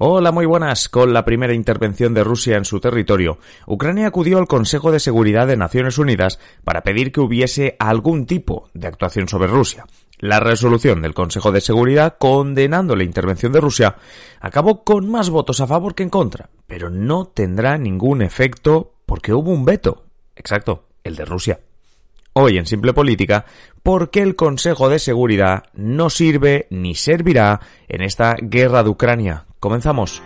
Hola, muy buenas. Con la primera intervención de Rusia en su territorio, Ucrania acudió al Consejo de Seguridad de Naciones Unidas para pedir que hubiese algún tipo de actuación sobre Rusia. La resolución del Consejo de Seguridad condenando la intervención de Rusia acabó con más votos a favor que en contra, pero no tendrá ningún efecto porque hubo un veto. Exacto, el de Rusia. Hoy en Simple Política, ¿por qué el Consejo de Seguridad no sirve ni servirá en esta guerra de Ucrania? Comenzamos.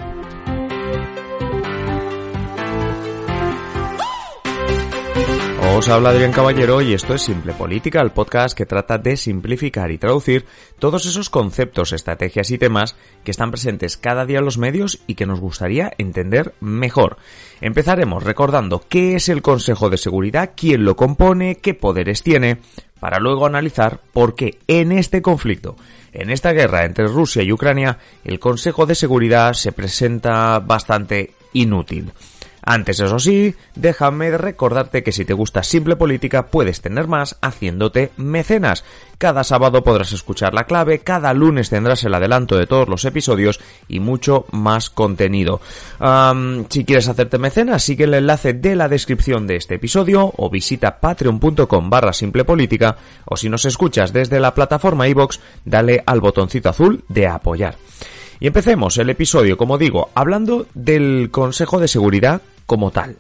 Os habla Adrián Caballero y esto es Simple Política, el podcast que trata de simplificar y traducir todos esos conceptos, estrategias y temas que están presentes cada día en los medios y que nos gustaría entender mejor. Empezaremos recordando qué es el Consejo de Seguridad, quién lo compone, qué poderes tiene, para luego analizar por qué en este conflicto, en esta guerra entre Rusia y Ucrania, el Consejo de Seguridad se presenta bastante inútil. Antes, eso sí, déjame recordarte que si te gusta Simple Política puedes tener más haciéndote mecenas. Cada sábado podrás escuchar la clave, cada lunes tendrás el adelanto de todos los episodios y mucho más contenido. si quieres hacerte mecenas, sigue el enlace de la descripción de este episodio o visita patreon.com barra simple política o si nos escuchas desde la plataforma iVox, dale al botoncito azul de apoyar. Y empecemos el episodio, como digo, hablando del Consejo de Seguridad como tal.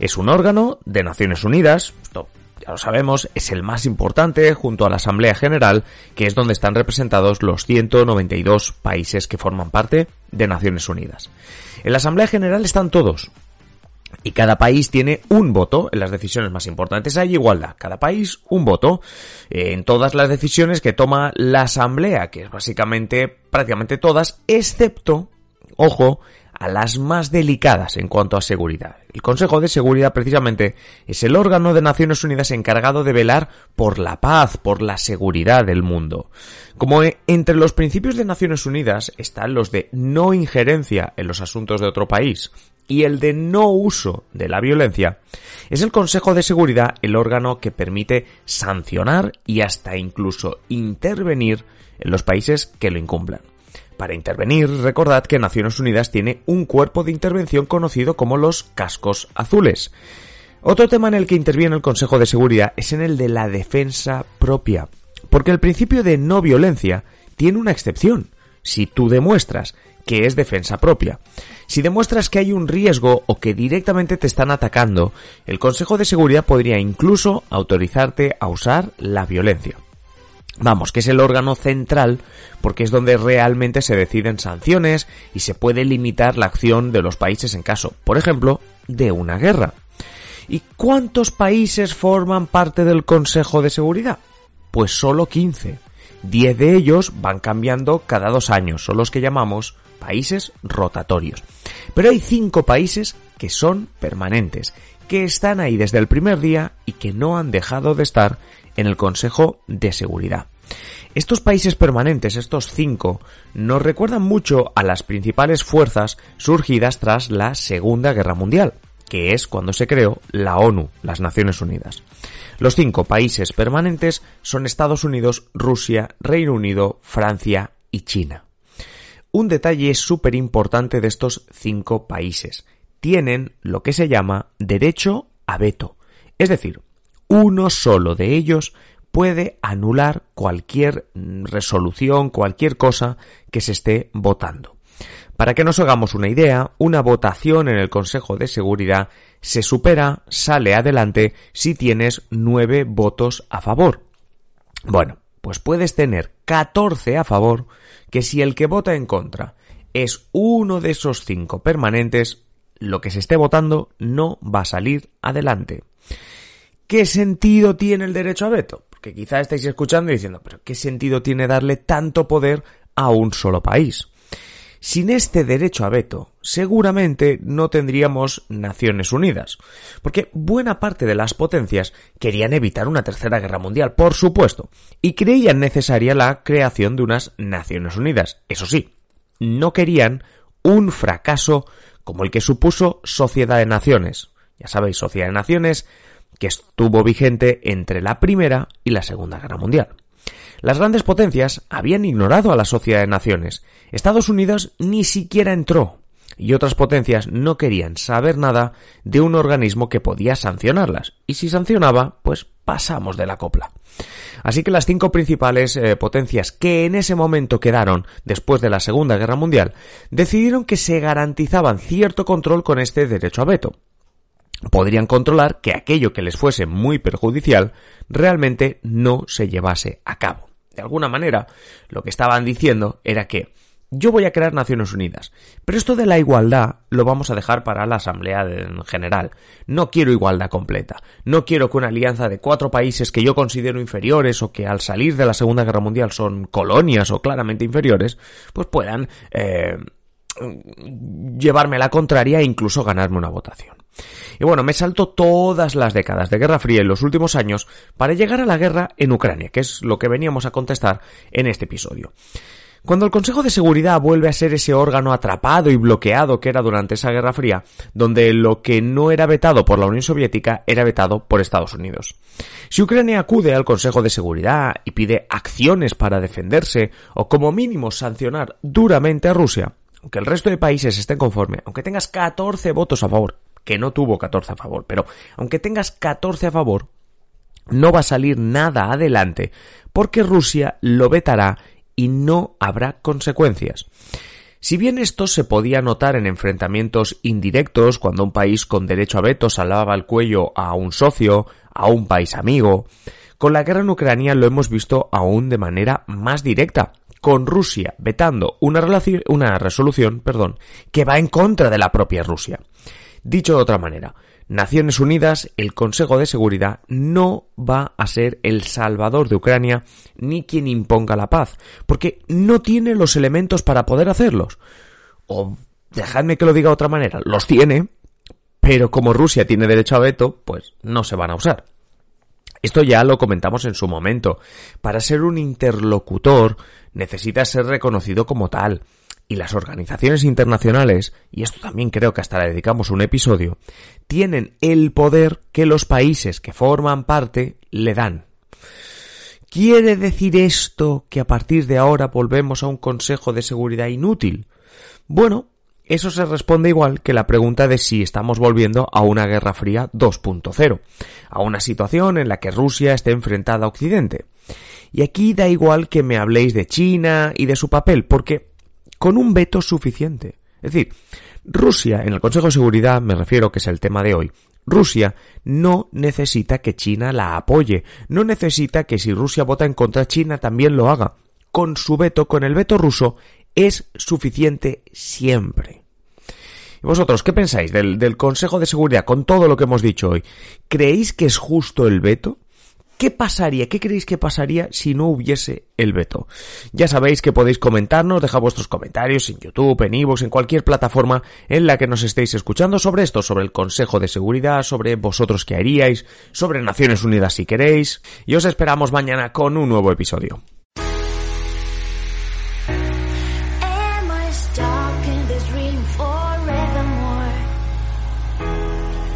Es un órgano de Naciones Unidas, esto ya lo sabemos, es el más importante junto a la Asamblea General, que es donde están representados los 192 países que forman parte de Naciones Unidas. En la Asamblea General están todos, y cada país tiene un voto en las decisiones más importantes. Hay igualdad. Cada país un voto en todas las decisiones que toma la Asamblea, que es básicamente prácticamente todas, excepto, ojo, a las más delicadas en cuanto a seguridad. El Consejo de Seguridad precisamente es el órgano de Naciones Unidas encargado de velar por la paz, por la seguridad del mundo. Como entre los principios de Naciones Unidas están los de no injerencia en los asuntos de otro país y el de no uso de la violencia, es el Consejo de Seguridad el órgano que permite sancionar y hasta incluso intervenir en los países que lo incumplan. Para intervenir, recordad que Naciones Unidas tiene un cuerpo de intervención conocido como los cascos azules. Otro tema en el que interviene el Consejo de Seguridad es en el de la defensa propia, porque el principio de no violencia tiene una excepción, si tú demuestras que es defensa propia. Si demuestras que hay un riesgo o que directamente te están atacando, el Consejo de Seguridad podría incluso autorizarte a usar la violencia. Vamos, que es el órgano central porque es donde realmente se deciden sanciones y se puede limitar la acción de los países en caso, por ejemplo, de una guerra. ¿Y cuántos países forman parte del Consejo de Seguridad? Pues solo 15. 10 de ellos van cambiando cada dos años, son los que llamamos países rotatorios. Pero hay 5 países que son permanentes, que están ahí desde el primer día y que no han dejado de estar en el Consejo de Seguridad. Estos países permanentes, estos cinco, nos recuerdan mucho a las principales fuerzas surgidas tras la Segunda Guerra Mundial, que es cuando se creó la ONU, las Naciones Unidas. Los cinco países permanentes son Estados Unidos, Rusia, Reino Unido, Francia y China. Un detalle súper importante de estos cinco países. Tienen lo que se llama derecho a veto. Es decir, uno solo de ellos puede anular cualquier resolución, cualquier cosa que se esté votando. Para que nos hagamos una idea, una votación en el Consejo de Seguridad se supera, sale adelante si tienes nueve votos a favor. Bueno, pues puedes tener 14 a favor, que si el que vota en contra es uno de esos cinco permanentes, lo que se esté votando no va a salir adelante. ¿Qué sentido tiene el derecho a veto? Porque quizá estáis escuchando y diciendo, pero ¿qué sentido tiene darle tanto poder a un solo país? Sin este derecho a veto, seguramente no tendríamos Naciones Unidas, porque buena parte de las potencias querían evitar una tercera guerra mundial, por supuesto, y creían necesaria la creación de unas Naciones Unidas. Eso sí, no querían un fracaso como el que supuso Sociedad de Naciones. Ya sabéis, Sociedad de Naciones, que estuvo vigente entre la Primera y la Segunda Guerra Mundial. Las grandes potencias habían ignorado a la Sociedad de Naciones. Estados Unidos ni siquiera entró. Y otras potencias no querían saber nada de un organismo que podía sancionarlas. Y si sancionaba, pues pasamos de la copla. Así que las cinco principales eh, potencias que en ese momento quedaron después de la Segunda Guerra Mundial decidieron que se garantizaban cierto control con este derecho a veto podrían controlar que aquello que les fuese muy perjudicial realmente no se llevase a cabo. De alguna manera, lo que estaban diciendo era que yo voy a crear Naciones Unidas, pero esto de la igualdad lo vamos a dejar para la Asamblea en general. No quiero igualdad completa. No quiero que una alianza de cuatro países que yo considero inferiores o que al salir de la Segunda Guerra Mundial son colonias o claramente inferiores, pues puedan eh, llevarme la contraria e incluso ganarme una votación. Y bueno, me salto todas las décadas de Guerra Fría en los últimos años para llegar a la guerra en Ucrania, que es lo que veníamos a contestar en este episodio. Cuando el Consejo de Seguridad vuelve a ser ese órgano atrapado y bloqueado que era durante esa Guerra Fría, donde lo que no era vetado por la Unión Soviética era vetado por Estados Unidos. Si Ucrania acude al Consejo de Seguridad y pide acciones para defenderse o como mínimo sancionar duramente a Rusia, aunque el resto de países estén conforme, aunque tengas 14 votos a favor, que no tuvo 14 a favor, pero aunque tengas 14 a favor, no va a salir nada adelante porque Rusia lo vetará y no habrá consecuencias. Si bien esto se podía notar en enfrentamientos indirectos cuando un país con derecho a veto salvaba el cuello a un socio, a un país amigo, con la guerra en Ucrania lo hemos visto aún de manera más directa, con Rusia vetando una, una resolución perdón, que va en contra de la propia Rusia. Dicho de otra manera, Naciones Unidas, el Consejo de Seguridad, no va a ser el salvador de Ucrania ni quien imponga la paz, porque no tiene los elementos para poder hacerlos. O dejadme que lo diga de otra manera, los tiene, pero como Rusia tiene derecho a veto, pues no se van a usar. Esto ya lo comentamos en su momento. Para ser un interlocutor necesita ser reconocido como tal y las organizaciones internacionales, y esto también creo que hasta le dedicamos un episodio, tienen el poder que los países que forman parte le dan. ¿Quiere decir esto que a partir de ahora volvemos a un Consejo de Seguridad inútil? Bueno, eso se responde igual que la pregunta de si estamos volviendo a una Guerra Fría 2.0, a una situación en la que Rusia esté enfrentada a Occidente. Y aquí da igual que me habléis de China y de su papel, porque con un veto suficiente. Es decir, Rusia, en el Consejo de Seguridad, me refiero que es el tema de hoy, Rusia no necesita que China la apoye, no necesita que si Rusia vota en contra China también lo haga. Con su veto, con el veto ruso, es suficiente siempre. ¿Y vosotros qué pensáis del, del Consejo de Seguridad con todo lo que hemos dicho hoy? ¿Creéis que es justo el veto? ¿Qué pasaría? ¿Qué creéis que pasaría si no hubiese el veto? Ya sabéis que podéis comentarnos, dejar vuestros comentarios en YouTube, en iVoox, en cualquier plataforma en la que nos estéis escuchando sobre esto, sobre el Consejo de Seguridad, sobre vosotros qué haríais, sobre Naciones Unidas si queréis. Y os esperamos mañana con un nuevo episodio.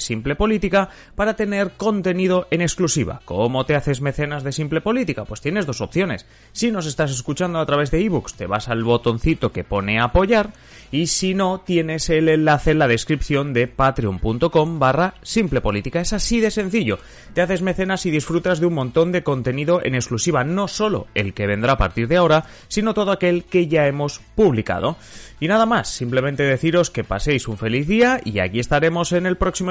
Simple Política para tener contenido en exclusiva. ¿Cómo te haces mecenas de Simple Política? Pues tienes dos opciones. Si nos estás escuchando a través de ebooks, te vas al botoncito que pone apoyar y si no, tienes el enlace en la descripción de patreon.com barra Simple Política. Es así de sencillo. Te haces mecenas y disfrutas de un montón de contenido en exclusiva, no solo el que vendrá a partir de ahora, sino todo aquel que ya hemos publicado. Y nada más, simplemente deciros que paséis un feliz día y aquí estaremos en el próximo